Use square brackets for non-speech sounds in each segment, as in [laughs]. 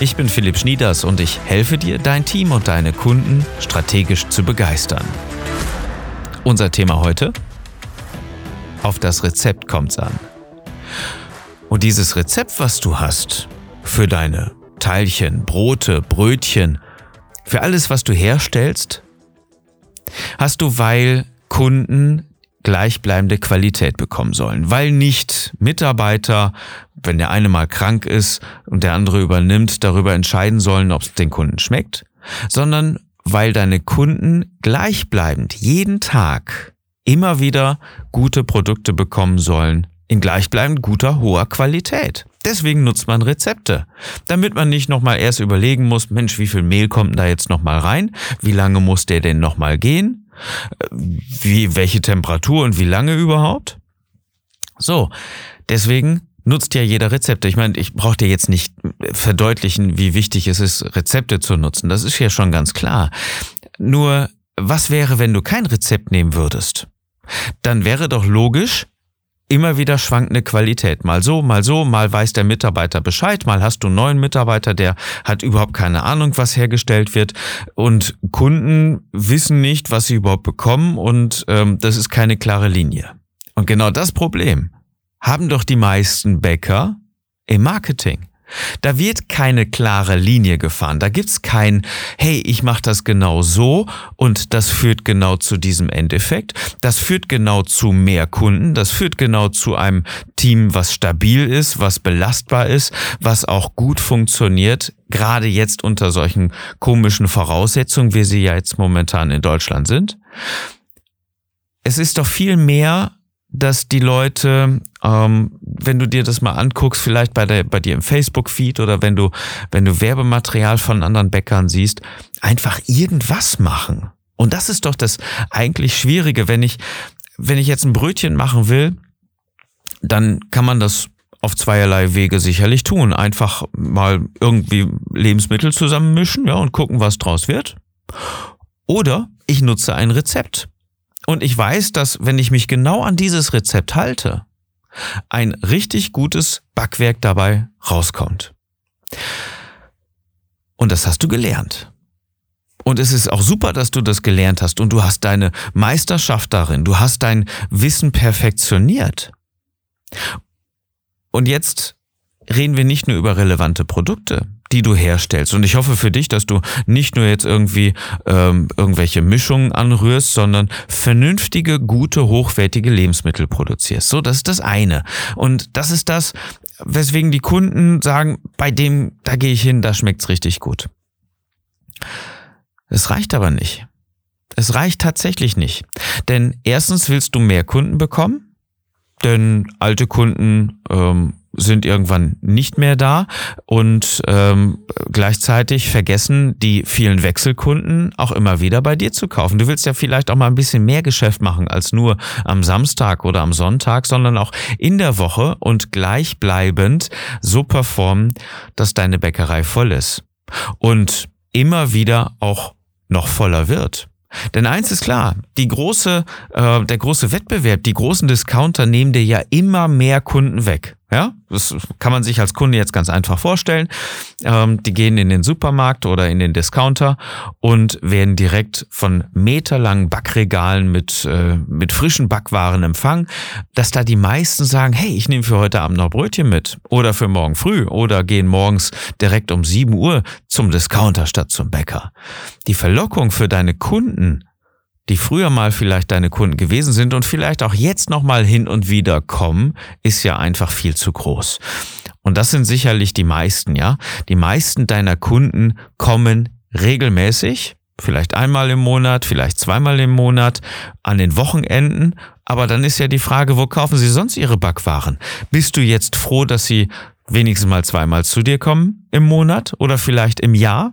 Ich bin Philipp Schnieders und ich helfe dir, dein Team und deine Kunden strategisch zu begeistern. Unser Thema heute? Auf das Rezept kommt's an. Und dieses Rezept, was du hast, für deine Teilchen, Brote, Brötchen, für alles, was du herstellst, hast du, weil Kunden gleichbleibende Qualität bekommen sollen, weil nicht Mitarbeiter, wenn der eine mal krank ist und der andere übernimmt, darüber entscheiden sollen, ob es den Kunden schmeckt, sondern weil deine Kunden gleichbleibend jeden Tag immer wieder gute Produkte bekommen sollen, in gleichbleibend guter, hoher Qualität. Deswegen nutzt man Rezepte, damit man nicht nochmal erst überlegen muss, Mensch, wie viel Mehl kommt da jetzt nochmal rein? Wie lange muss der denn nochmal gehen? Wie, welche Temperatur und wie lange überhaupt? So, deswegen nutzt ja jeder Rezepte. Ich meine, ich brauche dir jetzt nicht verdeutlichen, wie wichtig es ist, Rezepte zu nutzen. Das ist ja schon ganz klar. Nur, was wäre, wenn du kein Rezept nehmen würdest? Dann wäre doch logisch, immer wieder schwankende Qualität. Mal so, mal so, mal weiß der Mitarbeiter Bescheid, mal hast du einen neuen Mitarbeiter, der hat überhaupt keine Ahnung, was hergestellt wird. Und Kunden wissen nicht, was sie überhaupt bekommen und ähm, das ist keine klare Linie. Und genau das Problem haben doch die meisten Bäcker im Marketing. Da wird keine klare Linie gefahren. Da gibt's kein, hey, ich mache das genau so und das führt genau zu diesem Endeffekt. Das führt genau zu mehr Kunden. Das führt genau zu einem Team, was stabil ist, was belastbar ist, was auch gut funktioniert. Gerade jetzt unter solchen komischen Voraussetzungen, wie sie ja jetzt momentan in Deutschland sind. Es ist doch viel mehr dass die Leute, ähm, wenn du dir das mal anguckst, vielleicht bei, der, bei dir im Facebook-Feed oder wenn du, wenn du Werbematerial von anderen Bäckern siehst, einfach irgendwas machen. Und das ist doch das eigentlich Schwierige. Wenn ich, wenn ich jetzt ein Brötchen machen will, dann kann man das auf zweierlei Wege sicherlich tun. Einfach mal irgendwie Lebensmittel zusammenmischen, ja, und gucken, was draus wird. Oder ich nutze ein Rezept. Und ich weiß, dass wenn ich mich genau an dieses Rezept halte, ein richtig gutes Backwerk dabei rauskommt. Und das hast du gelernt. Und es ist auch super, dass du das gelernt hast und du hast deine Meisterschaft darin, du hast dein Wissen perfektioniert. Und jetzt reden wir nicht nur über relevante Produkte, die du herstellst. Und ich hoffe für dich, dass du nicht nur jetzt irgendwie ähm, irgendwelche Mischungen anrührst, sondern vernünftige, gute, hochwertige Lebensmittel produzierst. So, das ist das eine. Und das ist das, weswegen die Kunden sagen, bei dem, da gehe ich hin, da schmeckt's richtig gut. Es reicht aber nicht. Es reicht tatsächlich nicht. Denn erstens willst du mehr Kunden bekommen, denn alte Kunden ähm, sind irgendwann nicht mehr da und ähm, gleichzeitig vergessen die vielen Wechselkunden auch immer wieder bei dir zu kaufen. Du willst ja vielleicht auch mal ein bisschen mehr Geschäft machen als nur am Samstag oder am Sonntag, sondern auch in der Woche und gleichbleibend so performen, dass deine Bäckerei voll ist und immer wieder auch noch voller wird. Denn eins ist klar, die große, äh, der große Wettbewerb, die großen Discounter nehmen dir ja immer mehr Kunden weg. Ja, das kann man sich als Kunde jetzt ganz einfach vorstellen. Ähm, die gehen in den Supermarkt oder in den Discounter und werden direkt von meterlangen Backregalen mit, äh, mit frischen Backwaren empfangen, dass da die meisten sagen, hey, ich nehme für heute Abend noch Brötchen mit oder für morgen früh oder gehen morgens direkt um 7 Uhr zum Discounter statt zum Bäcker. Die Verlockung für deine Kunden die früher mal vielleicht deine Kunden gewesen sind und vielleicht auch jetzt nochmal hin und wieder kommen, ist ja einfach viel zu groß. Und das sind sicherlich die meisten, ja. Die meisten deiner Kunden kommen regelmäßig, vielleicht einmal im Monat, vielleicht zweimal im Monat, an den Wochenenden. Aber dann ist ja die Frage, wo kaufen sie sonst ihre Backwaren? Bist du jetzt froh, dass sie wenigstens mal zweimal zu dir kommen im Monat oder vielleicht im Jahr?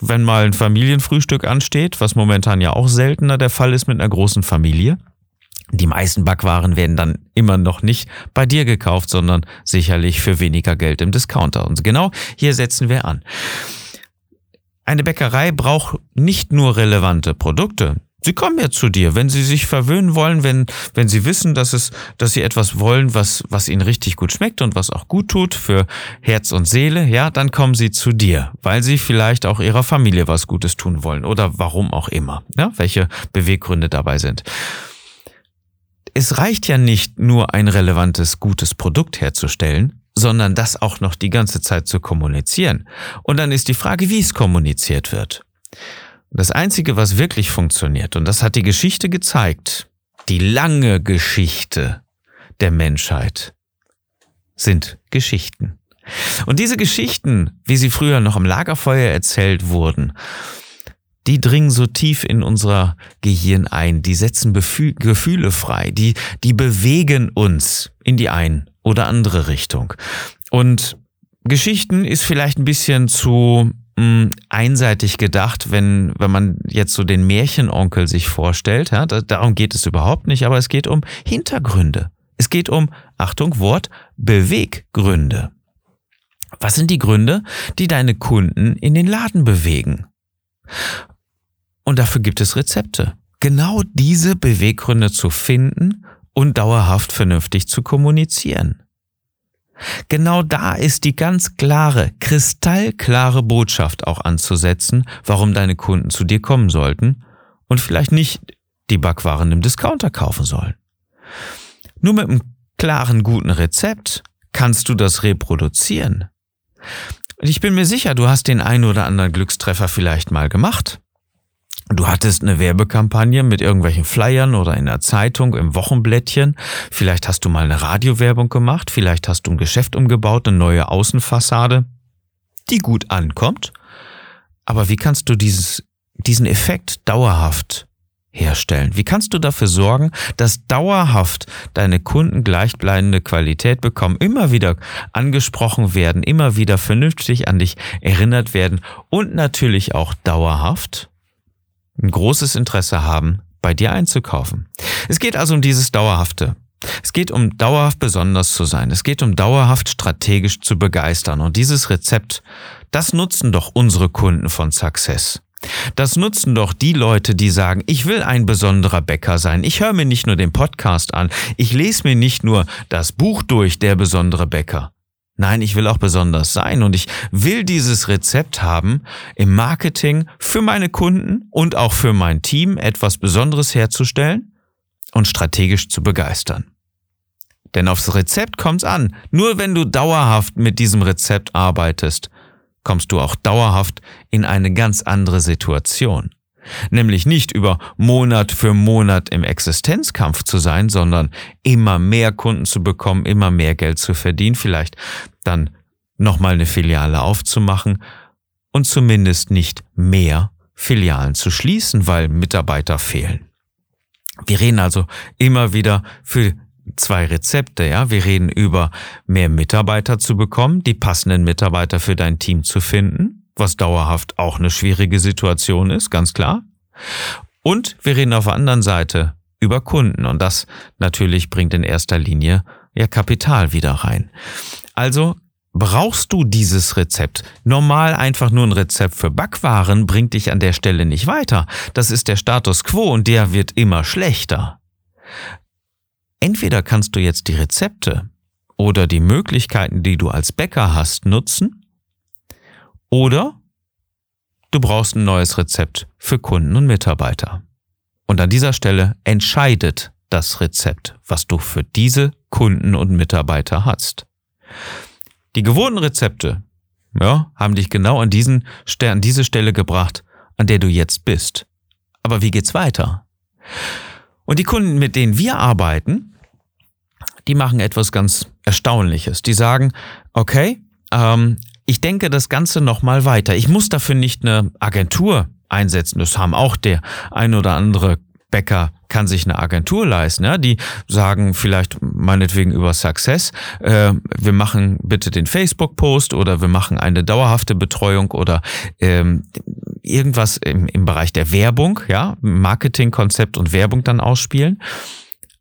Wenn mal ein Familienfrühstück ansteht, was momentan ja auch seltener der Fall ist mit einer großen Familie. Die meisten Backwaren werden dann immer noch nicht bei dir gekauft, sondern sicherlich für weniger Geld im Discounter. Und genau hier setzen wir an. Eine Bäckerei braucht nicht nur relevante Produkte. Sie kommen ja zu dir, wenn sie sich verwöhnen wollen, wenn, wenn sie wissen, dass es, dass sie etwas wollen, was, was ihnen richtig gut schmeckt und was auch gut tut für Herz und Seele, ja, dann kommen sie zu dir, weil sie vielleicht auch ihrer Familie was Gutes tun wollen oder warum auch immer, ja, welche Beweggründe dabei sind. Es reicht ja nicht nur ein relevantes, gutes Produkt herzustellen, sondern das auch noch die ganze Zeit zu kommunizieren. Und dann ist die Frage, wie es kommuniziert wird. Das Einzige, was wirklich funktioniert, und das hat die Geschichte gezeigt, die lange Geschichte der Menschheit, sind Geschichten. Und diese Geschichten, wie sie früher noch am Lagerfeuer erzählt wurden, die dringen so tief in unser Gehirn ein, die setzen Befü Gefühle frei, die, die bewegen uns in die ein oder andere Richtung. Und Geschichten ist vielleicht ein bisschen zu mh, einseitig gedacht, wenn, wenn man jetzt so den Märchenonkel sich vorstellt. Ja, da, darum geht es überhaupt nicht, aber es geht um Hintergründe. Es geht um, Achtung, Wort, Beweggründe. Was sind die Gründe, die deine Kunden in den Laden bewegen? Und dafür gibt es Rezepte. Genau diese Beweggründe zu finden und dauerhaft vernünftig zu kommunizieren. Genau da ist die ganz klare, kristallklare Botschaft auch anzusetzen, warum deine Kunden zu dir kommen sollten und vielleicht nicht die Backwaren im Discounter kaufen sollen. Nur mit einem klaren, guten Rezept kannst du das reproduzieren. Ich bin mir sicher, du hast den einen oder anderen Glückstreffer vielleicht mal gemacht. Du hattest eine Werbekampagne mit irgendwelchen Flyern oder in der Zeitung, im Wochenblättchen. Vielleicht hast du mal eine Radiowerbung gemacht. Vielleicht hast du ein Geschäft umgebaut, eine neue Außenfassade, die gut ankommt. Aber wie kannst du dieses, diesen Effekt dauerhaft herstellen? Wie kannst du dafür sorgen, dass dauerhaft deine Kunden gleichbleibende Qualität bekommen, immer wieder angesprochen werden, immer wieder vernünftig an dich erinnert werden und natürlich auch dauerhaft ein großes Interesse haben, bei dir einzukaufen. Es geht also um dieses Dauerhafte. Es geht um dauerhaft besonders zu sein. Es geht um dauerhaft strategisch zu begeistern. Und dieses Rezept, das nutzen doch unsere Kunden von Success. Das nutzen doch die Leute, die sagen, ich will ein besonderer Bäcker sein. Ich höre mir nicht nur den Podcast an. Ich lese mir nicht nur das Buch durch, der besondere Bäcker. Nein, ich will auch besonders sein und ich will dieses Rezept haben, im Marketing für meine Kunden und auch für mein Team etwas Besonderes herzustellen und strategisch zu begeistern. Denn aufs Rezept kommt's an. Nur wenn du dauerhaft mit diesem Rezept arbeitest, kommst du auch dauerhaft in eine ganz andere Situation. Nämlich nicht über Monat für Monat im Existenzkampf zu sein, sondern immer mehr Kunden zu bekommen, immer mehr Geld zu verdienen, vielleicht dann nochmal eine Filiale aufzumachen und zumindest nicht mehr Filialen zu schließen, weil Mitarbeiter fehlen. Wir reden also immer wieder für zwei Rezepte, ja. Wir reden über mehr Mitarbeiter zu bekommen, die passenden Mitarbeiter für dein Team zu finden was dauerhaft auch eine schwierige Situation ist, ganz klar. Und wir reden auf der anderen Seite über Kunden und das natürlich bringt in erster Linie ja Kapital wieder rein. Also brauchst du dieses Rezept. Normal einfach nur ein Rezept für Backwaren bringt dich an der Stelle nicht weiter. Das ist der Status quo und der wird immer schlechter. Entweder kannst du jetzt die Rezepte oder die Möglichkeiten, die du als Bäcker hast, nutzen oder du brauchst ein neues Rezept für Kunden und Mitarbeiter. Und an dieser Stelle entscheidet das Rezept, was du für diese Kunden und Mitarbeiter hast. Die gewohnten Rezepte ja, haben dich genau an, diesen, an diese Stelle gebracht, an der du jetzt bist. Aber wie geht's weiter? Und die Kunden, mit denen wir arbeiten, die machen etwas ganz Erstaunliches. Die sagen, okay, ähm, ich denke das Ganze nochmal weiter. Ich muss dafür nicht eine Agentur einsetzen. Das haben auch der ein oder andere Bäcker kann sich eine Agentur leisten. Ja? Die sagen vielleicht meinetwegen über Success, äh, wir machen bitte den Facebook-Post oder wir machen eine dauerhafte Betreuung oder ähm, irgendwas im, im Bereich der Werbung, ja, Marketingkonzept und Werbung dann ausspielen.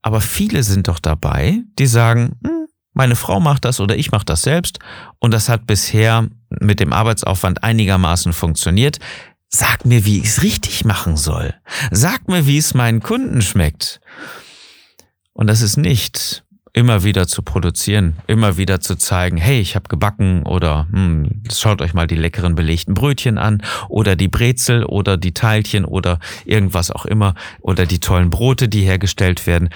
Aber viele sind doch dabei, die sagen, hm, meine Frau macht das oder ich mache das selbst und das hat bisher mit dem Arbeitsaufwand einigermaßen funktioniert. Sag mir, wie ich es richtig machen soll. Sag mir, wie es meinen Kunden schmeckt. Und das ist nicht immer wieder zu produzieren, immer wieder zu zeigen, hey, ich habe gebacken oder hm, schaut euch mal die leckeren belegten Brötchen an oder die Brezel oder die Teilchen oder irgendwas auch immer oder die tollen Brote, die hergestellt werden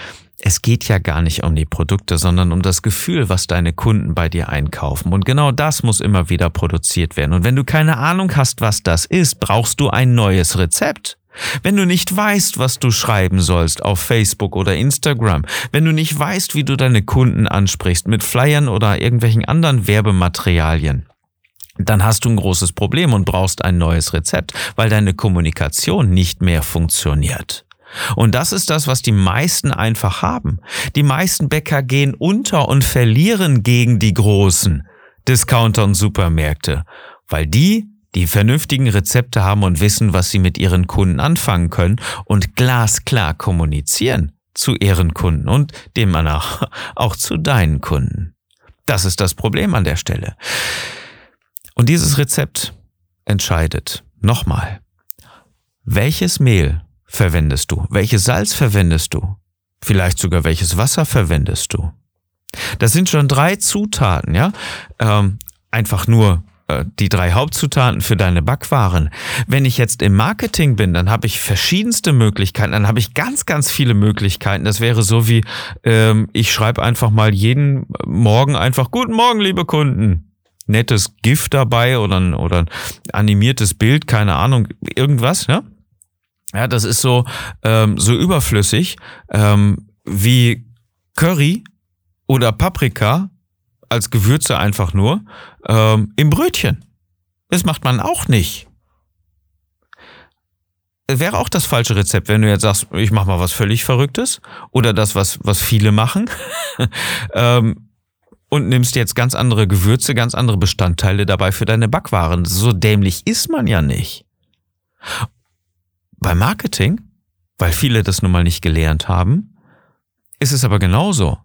es geht ja gar nicht um die Produkte, sondern um das Gefühl, was deine Kunden bei dir einkaufen. Und genau das muss immer wieder produziert werden. Und wenn du keine Ahnung hast, was das ist, brauchst du ein neues Rezept. Wenn du nicht weißt, was du schreiben sollst auf Facebook oder Instagram, wenn du nicht weißt, wie du deine Kunden ansprichst mit Flyern oder irgendwelchen anderen Werbematerialien, dann hast du ein großes Problem und brauchst ein neues Rezept, weil deine Kommunikation nicht mehr funktioniert. Und das ist das, was die meisten einfach haben. Die meisten Bäcker gehen unter und verlieren gegen die großen Discounter und Supermärkte, weil die die vernünftigen Rezepte haben und wissen, was sie mit ihren Kunden anfangen können und glasklar kommunizieren zu ihren Kunden und demnach [laughs] auch zu deinen Kunden. Das ist das Problem an der Stelle. Und dieses Rezept entscheidet nochmal, welches Mehl verwendest du? Welches Salz verwendest du? Vielleicht sogar welches Wasser verwendest du? Das sind schon drei Zutaten, ja? Ähm, einfach nur die drei Hauptzutaten für deine Backwaren. Wenn ich jetzt im Marketing bin, dann habe ich verschiedenste Möglichkeiten, dann habe ich ganz, ganz viele Möglichkeiten. Das wäre so wie, ähm, ich schreibe einfach mal jeden Morgen einfach, guten Morgen, liebe Kunden. Nettes Gift dabei oder ein, oder ein animiertes Bild, keine Ahnung, irgendwas, ja? Ja, das ist so, ähm, so überflüssig ähm, wie Curry oder Paprika als Gewürze einfach nur ähm, im Brötchen. Das macht man auch nicht. Wäre auch das falsche Rezept, wenn du jetzt sagst, ich mache mal was völlig Verrücktes oder das, was, was viele machen [laughs] ähm, und nimmst jetzt ganz andere Gewürze, ganz andere Bestandteile dabei für deine Backwaren. So dämlich ist man ja nicht. Bei Marketing, weil viele das nun mal nicht gelernt haben, ist es aber genauso.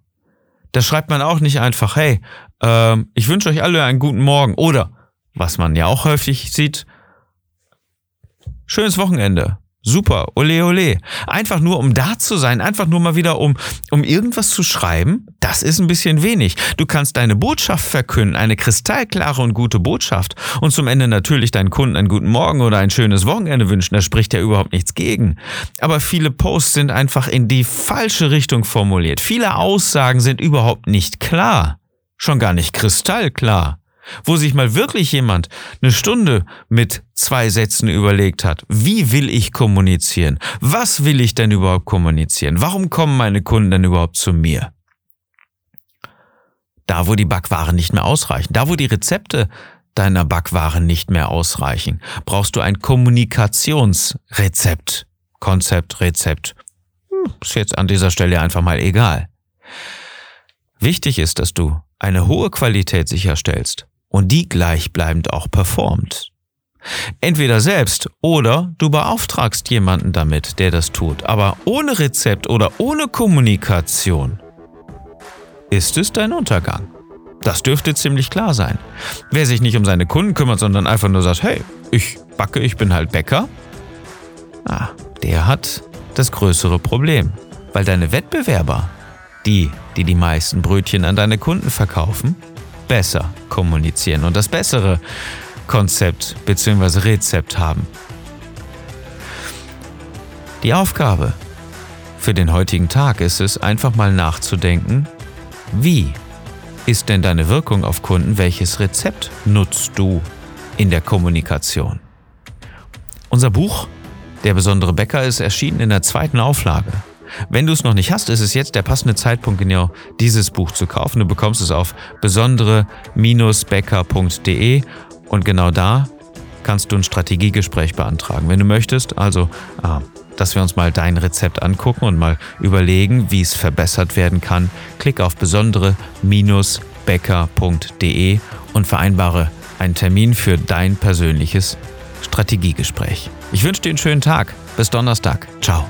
Da schreibt man auch nicht einfach, hey, äh, ich wünsche euch alle einen guten Morgen. Oder, was man ja auch häufig sieht, schönes Wochenende. Super, ole ole. Einfach nur, um da zu sein, einfach nur mal wieder, um, um irgendwas zu schreiben, das ist ein bisschen wenig. Du kannst deine Botschaft verkünden, eine kristallklare und gute Botschaft und zum Ende natürlich deinen Kunden einen guten Morgen oder ein schönes Wochenende wünschen, da spricht ja überhaupt nichts gegen. Aber viele Posts sind einfach in die falsche Richtung formuliert. Viele Aussagen sind überhaupt nicht klar. Schon gar nicht kristallklar wo sich mal wirklich jemand eine Stunde mit zwei Sätzen überlegt hat, wie will ich kommunizieren? Was will ich denn überhaupt kommunizieren? Warum kommen meine Kunden denn überhaupt zu mir? Da, wo die Backwaren nicht mehr ausreichen, da, wo die Rezepte deiner Backwaren nicht mehr ausreichen, brauchst du ein Kommunikationsrezept. Konzept, Rezept. Hm, ist jetzt an dieser Stelle einfach mal egal. Wichtig ist, dass du eine hohe Qualität sicherstellst und die gleichbleibend auch performt. Entweder selbst oder du beauftragst jemanden damit, der das tut, aber ohne Rezept oder ohne Kommunikation ist es dein Untergang. Das dürfte ziemlich klar sein. Wer sich nicht um seine Kunden kümmert, sondern einfach nur sagt, hey, ich backe, ich bin halt Bäcker, ah, der hat das größere Problem, weil deine Wettbewerber, die, die die meisten Brötchen an deine Kunden verkaufen, besser kommunizieren und das bessere Konzept bzw. Rezept haben. Die Aufgabe für den heutigen Tag ist es, einfach mal nachzudenken, wie ist denn deine Wirkung auf Kunden, welches Rezept nutzt du in der Kommunikation? Unser Buch Der besondere Bäcker ist erschienen in der zweiten Auflage. Wenn du es noch nicht hast, ist es jetzt der passende Zeitpunkt, genau dieses Buch zu kaufen. Du bekommst es auf besondere-becker.de und genau da kannst du ein Strategiegespräch beantragen. Wenn du möchtest, also ah, dass wir uns mal dein Rezept angucken und mal überlegen, wie es verbessert werden kann, klick auf besondere-bäcker.de und vereinbare einen Termin für dein persönliches Strategiegespräch. Ich wünsche dir einen schönen Tag. Bis Donnerstag. Ciao.